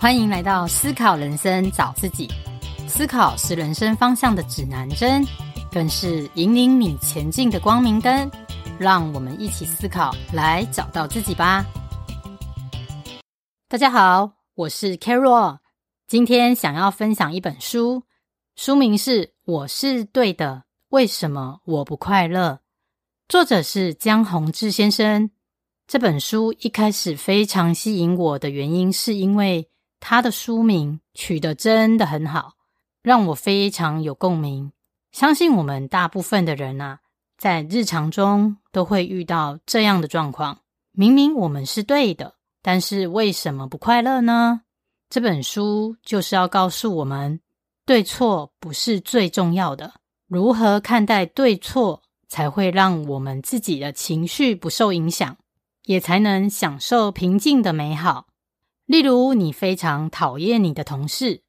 欢迎来到思考人生，找自己。思考是人生方向的指南针，更是引领你前进的光明灯。让我们一起思考，来找到自己吧。大家好，我是 Carol，今天想要分享一本书，书名是《我是对的，为什么我不快乐》，作者是江宏志先生。这本书一开始非常吸引我的原因，是因为他的书名取得真的很好，让我非常有共鸣。相信我们大部分的人啊，在日常中都会遇到这样的状况：明明我们是对的，但是为什么不快乐呢？这本书就是要告诉我们，对错不是最重要的，如何看待对错，才会让我们自己的情绪不受影响。也才能享受平静的美好。例如，你非常讨厌你的同事，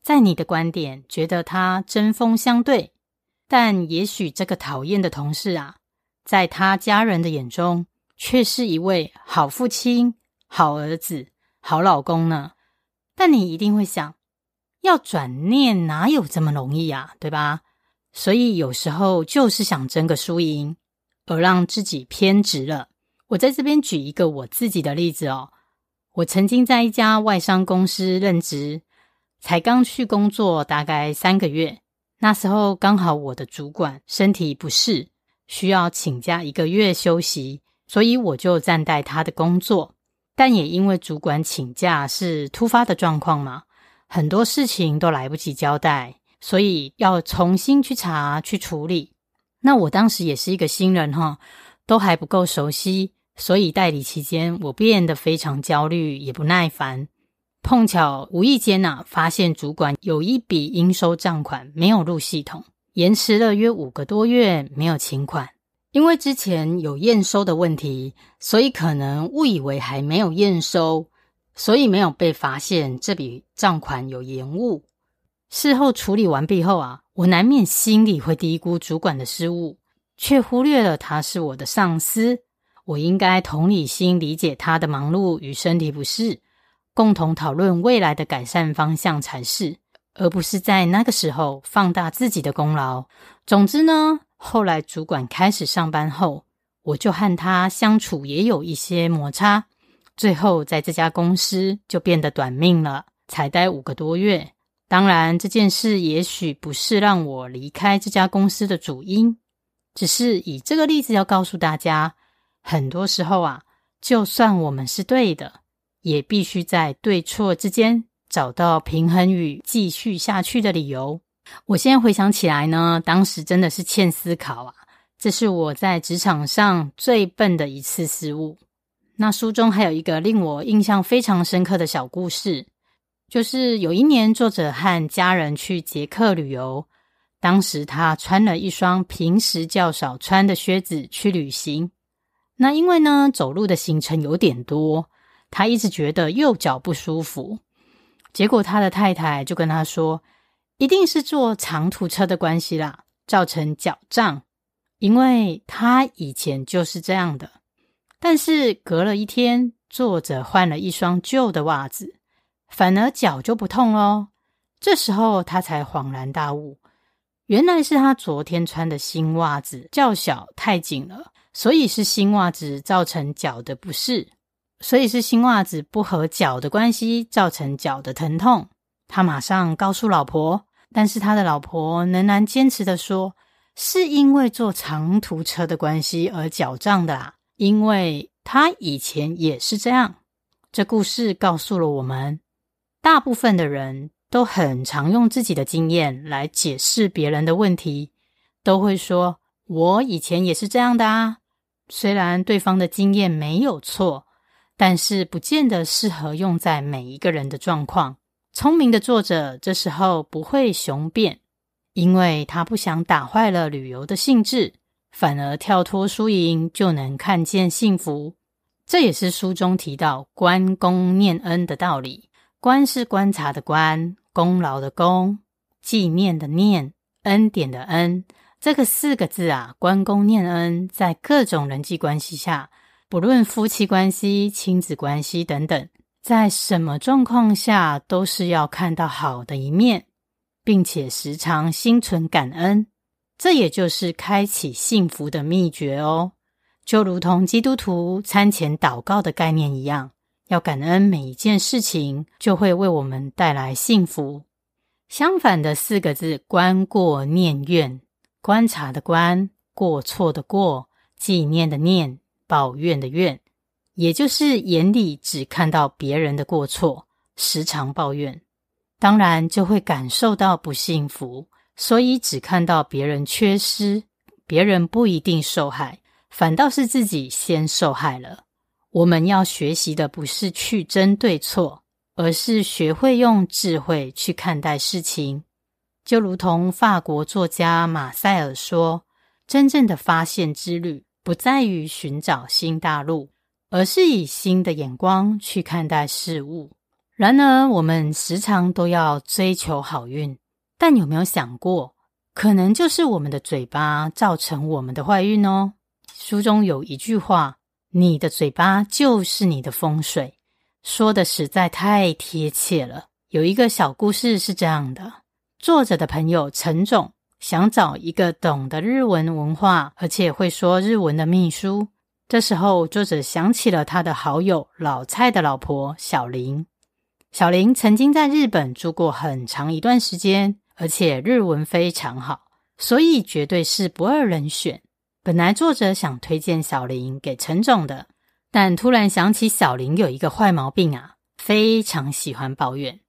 在你的观点觉得他针锋相对，但也许这个讨厌的同事啊，在他家人的眼中却是一位好父亲、好儿子、好老公呢。但你一定会想，要转念哪有这么容易啊，对吧？所以有时候就是想争个输赢，而让自己偏执了。我在这边举一个我自己的例子哦。我曾经在一家外商公司任职，才刚去工作大概三个月。那时候刚好我的主管身体不适，需要请假一个月休息，所以我就暂代他的工作。但也因为主管请假是突发的状况嘛，很多事情都来不及交代，所以要重新去查去处理。那我当时也是一个新人哈，都还不够熟悉。所以代理期间，我变得非常焦虑，也不耐烦。碰巧无意间呐、啊，发现主管有一笔应收账款没有入系统，延迟了约五个多月没有请款。因为之前有验收的问题，所以可能误以为还没有验收，所以没有被发现这笔账款有延误。事后处理完毕后啊，我难免心里会低估主管的失误，却忽略了他是我的上司。我应该同理心理解他的忙碌与身体不适，共同讨论未来的改善方向才是，而不是在那个时候放大自己的功劳。总之呢，后来主管开始上班后，我就和他相处也有一些摩擦，最后在这家公司就变得短命了，才待五个多月。当然，这件事也许不是让我离开这家公司的主因，只是以这个例子要告诉大家。很多时候啊，就算我们是对的，也必须在对错之间找到平衡与继续下去的理由。我现在回想起来呢，当时真的是欠思考啊，这是我在职场上最笨的一次失误。那书中还有一个令我印象非常深刻的小故事，就是有一年作者和家人去捷克旅游，当时他穿了一双平时较少穿的靴子去旅行。那因为呢，走路的行程有点多，他一直觉得右脚不舒服。结果他的太太就跟他说：“一定是坐长途车的关系啦，造成脚胀。”因为他以前就是这样的。但是隔了一天，作者换了一双旧的袜子，反而脚就不痛咯。这时候他才恍然大悟，原来是他昨天穿的新袜子较小，太紧了。所以是新袜子造成脚的不适，所以是新袜子不合脚的关系造成脚的疼痛。他马上告诉老婆，但是他的老婆仍然坚持的说，是因为坐长途车的关系而脚胀的啦，因为他以前也是这样。这故事告诉了我们，大部分的人都很常用自己的经验来解释别人的问题，都会说，我以前也是这样的啊。虽然对方的经验没有错，但是不见得适合用在每一个人的状况。聪明的作者这时候不会雄辩，因为他不想打坏了旅游的兴致，反而跳脱输赢就能看见幸福。这也是书中提到关公念恩的道理。观是观察的观，功劳的功，纪念的念，恩典的恩。这个四个字啊，关公念恩，在各种人际关系下，不论夫妻关系、亲子关系等等，在什么状况下都是要看到好的一面，并且时常心存感恩，这也就是开启幸福的秘诀哦。就如同基督徒餐前祷告的概念一样，要感恩每一件事情，就会为我们带来幸福。相反的四个字“观过念怨”，观察的观，过错的过，纪念的念，抱怨的怨，也就是眼里只看到别人的过错，时常抱怨，当然就会感受到不幸福。所以只看到别人缺失，别人不一定受害。反倒是自己先受害了。我们要学习的不是去争对错，而是学会用智慧去看待事情。就如同法国作家马塞尔说：“真正的发现之旅，不在于寻找新大陆，而是以新的眼光去看待事物。”然而，我们时常都要追求好运，但有没有想过，可能就是我们的嘴巴造成我们的坏运哦？书中有一句话：“你的嘴巴就是你的风水”，说的实在太贴切了。有一个小故事是这样的：作者的朋友陈总想找一个懂得日文文化而且会说日文的秘书。这时候，作者想起了他的好友老蔡的老婆小林。小林曾经在日本住过很长一段时间，而且日文非常好，所以绝对是不二人选。本来作者想推荐小林给陈总的，但突然想起小林有一个坏毛病啊，非常喜欢抱怨，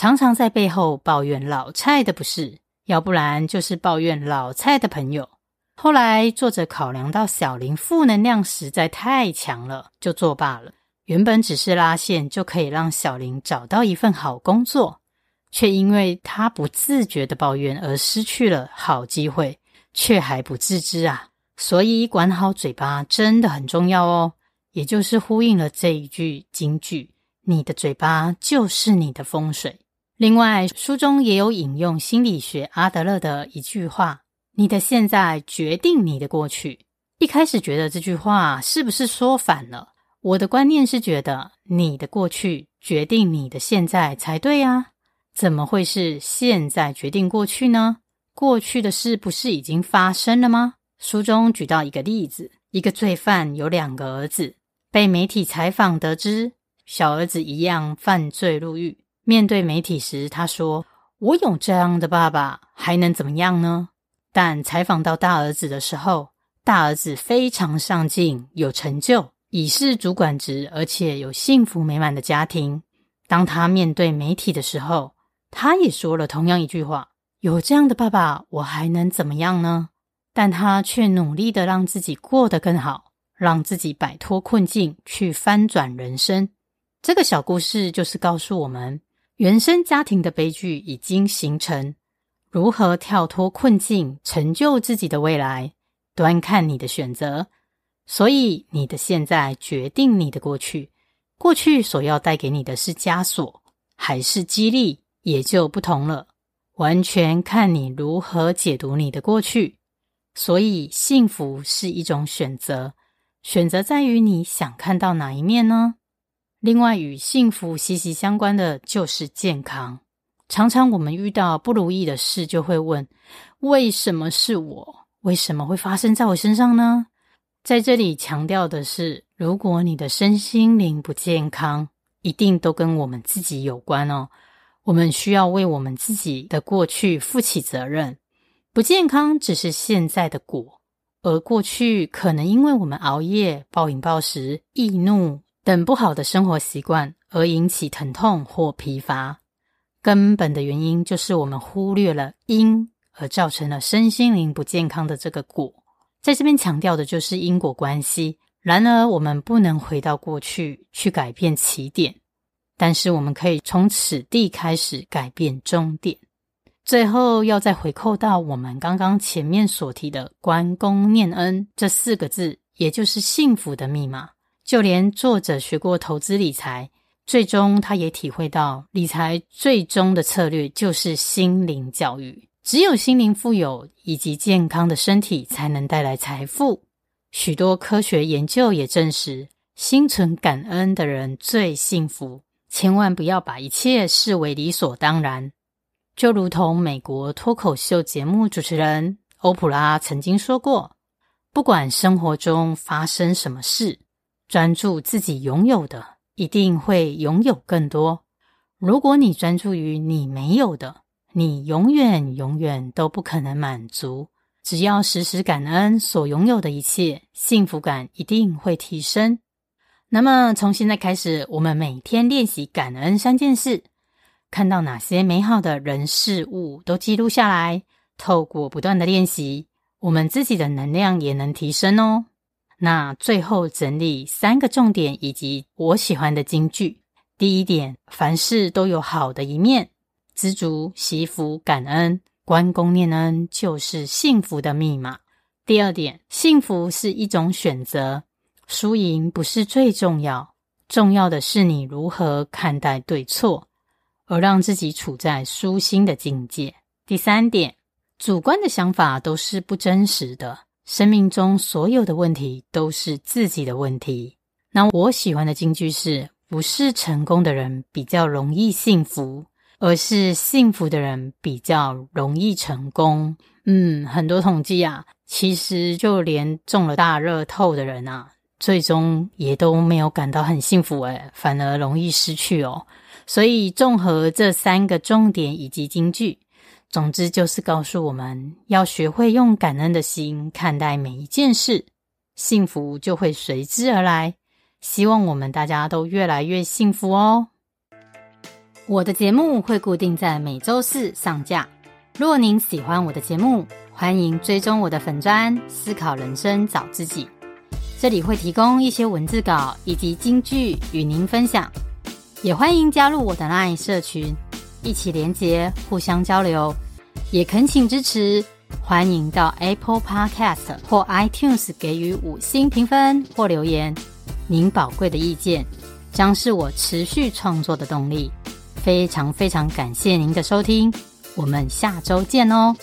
常常在背后抱怨老蔡的不是，要不然就是抱怨老蔡的朋友。后来作者考量到小林负能量实在太强了，就作罢了。原本只是拉线就可以让小林找到一份好工作，却因为他不自觉的抱怨而失去了好机会，却还不自知啊。所以管好嘴巴真的很重要哦，也就是呼应了这一句金句：你的嘴巴就是你的风水。另外，书中也有引用心理学阿德勒的一句话：你的现在决定你的过去。一开始觉得这句话是不是说反了？我的观念是觉得你的过去决定你的现在才对啊，怎么会是现在决定过去呢？过去的事不是已经发生了吗？书中举到一个例子：一个罪犯有两个儿子，被媒体采访得知，小儿子一样犯罪入狱。面对媒体时，他说：“我有这样的爸爸，还能怎么样呢？”但采访到大儿子的时候，大儿子非常上进，有成就，已是主管职，而且有幸福美满的家庭。当他面对媒体的时候，他也说了同样一句话：“有这样的爸爸，我还能怎么样呢？”但他却努力的让自己过得更好，让自己摆脱困境，去翻转人生。这个小故事就是告诉我们，原生家庭的悲剧已经形成，如何跳脱困境，成就自己的未来，端看你的选择。所以，你的现在决定你的过去，过去所要带给你的是枷锁，还是激励，也就不同了。完全看你如何解读你的过去。所以，幸福是一种选择，选择在于你想看到哪一面呢？另外，与幸福息息相关的就是健康。常常我们遇到不如意的事，就会问：为什么是我？为什么会发生在我身上呢？在这里强调的是，如果你的身心灵不健康，一定都跟我们自己有关哦。我们需要为我们自己的过去负起责任。不健康只是现在的果，而过去可能因为我们熬夜、暴饮暴食、易怒等不好的生活习惯而引起疼痛或疲乏。根本的原因就是我们忽略了因，而造成了身心灵不健康的这个果。在这边强调的就是因果关系。然而，我们不能回到过去去改变起点，但是我们可以从此地开始改变终点。最后要再回扣到我们刚刚前面所提的“关公念恩”这四个字，也就是幸福的密码。就连作者学过投资理财，最终他也体会到，理财最终的策略就是心灵教育。只有心灵富有以及健康的身体，才能带来财富。许多科学研究也证实，心存感恩的人最幸福，千万不要把一切视为理所当然。就如同美国脱口秀节目主持人欧普拉曾经说过：“不管生活中发生什么事，专注自己拥有的，一定会拥有更多。如果你专注于你没有的，你永远永远都不可能满足。只要时时感恩所拥有的一切，幸福感一定会提升。那么，从现在开始，我们每天练习感恩三件事。看到哪些美好的人事物都记录下来，透过不断的练习，我们自己的能量也能提升哦。那最后整理三个重点以及我喜欢的金句。第一点，凡事都有好的一面，知足、惜福、感恩、关公念恩就是幸福的密码。第二点，幸福是一种选择，输赢不是最重要，重要的是你如何看待对错。而让自己处在舒心的境界。第三点，主观的想法都是不真实的。生命中所有的问题都是自己的问题。那我喜欢的金句是：不是成功的人比较容易幸福，而是幸福的人比较容易成功。嗯，很多统计啊，其实就连中了大乐透的人啊，最终也都没有感到很幸福，诶，反而容易失去哦。所以，综合这三个重点以及金句，总之就是告诉我们要学会用感恩的心看待每一件事，幸福就会随之而来。希望我们大家都越来越幸福哦。我的节目会固定在每周四上架。若您喜欢我的节目，欢迎追踪我的粉专“思考人生找自己”，这里会提供一些文字稿以及金句与您分享。也欢迎加入我的 LINE 社群，一起连结，互相交流。也恳请支持，欢迎到 Apple Podcast 或 iTunes 给予五星评分或留言。您宝贵的意见将是我持续创作的动力。非常非常感谢您的收听，我们下周见哦。